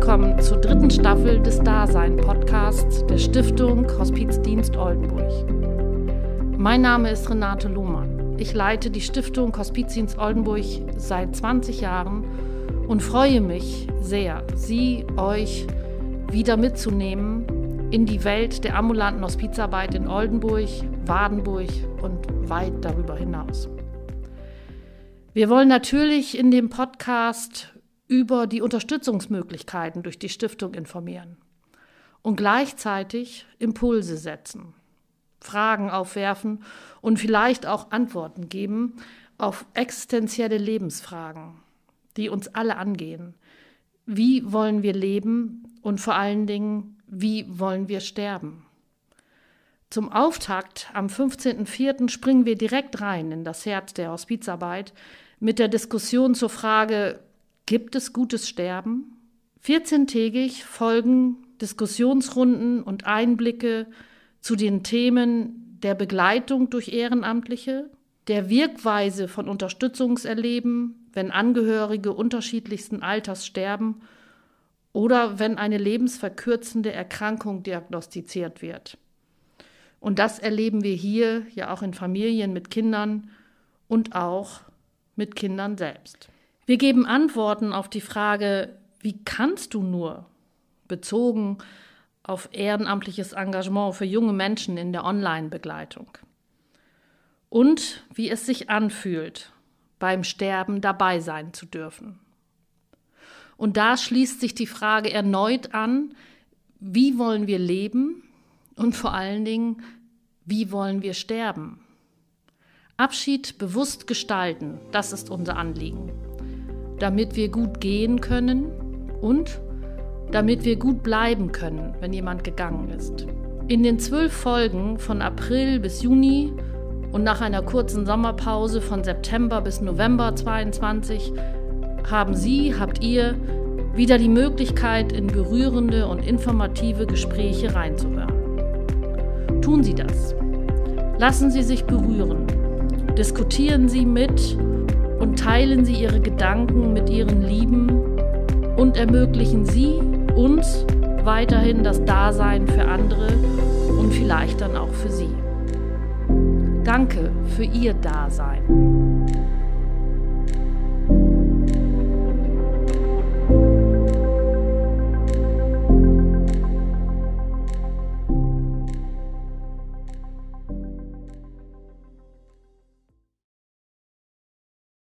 vierten Staffel des Dasein-Podcasts der Stiftung Hospizdienst Oldenburg. Mein Name ist Renate Lohmann. Ich leite die Stiftung Hospizdienst Oldenburg seit 20 Jahren und freue mich sehr, Sie, euch wieder mitzunehmen in die Welt der ambulanten Hospizarbeit in Oldenburg, Wadenburg und weit darüber hinaus. Wir wollen natürlich in dem Podcast über die Unterstützungsmöglichkeiten durch die Stiftung informieren und gleichzeitig Impulse setzen, Fragen aufwerfen und vielleicht auch Antworten geben auf existenzielle Lebensfragen, die uns alle angehen. Wie wollen wir leben und vor allen Dingen, wie wollen wir sterben? Zum Auftakt am 15.04. springen wir direkt rein in das Herz der Hospizarbeit mit der Diskussion zur Frage, Gibt es gutes Sterben? 14-tägig folgen Diskussionsrunden und Einblicke zu den Themen der Begleitung durch Ehrenamtliche, der Wirkweise von Unterstützungserleben, wenn Angehörige unterschiedlichsten Alters sterben oder wenn eine lebensverkürzende Erkrankung diagnostiziert wird. Und das erleben wir hier ja auch in Familien mit Kindern und auch mit Kindern selbst. Wir geben Antworten auf die Frage, wie kannst du nur, bezogen auf ehrenamtliches Engagement für junge Menschen in der Online-Begleitung. Und wie es sich anfühlt, beim Sterben dabei sein zu dürfen. Und da schließt sich die Frage erneut an, wie wollen wir leben und vor allen Dingen, wie wollen wir sterben? Abschied bewusst gestalten, das ist unser Anliegen damit wir gut gehen können und damit wir gut bleiben können, wenn jemand gegangen ist. In den zwölf Folgen von April bis Juni und nach einer kurzen Sommerpause von September bis November 22 haben Sie, habt ihr wieder die Möglichkeit, in berührende und informative Gespräche reinzuhören. Tun Sie das. Lassen Sie sich berühren. Diskutieren Sie mit und teilen Sie Ihre Gedanken mit Ihren Lieben und ermöglichen Sie uns weiterhin das Dasein für andere und vielleicht dann auch für Sie. Danke für Ihr Dasein.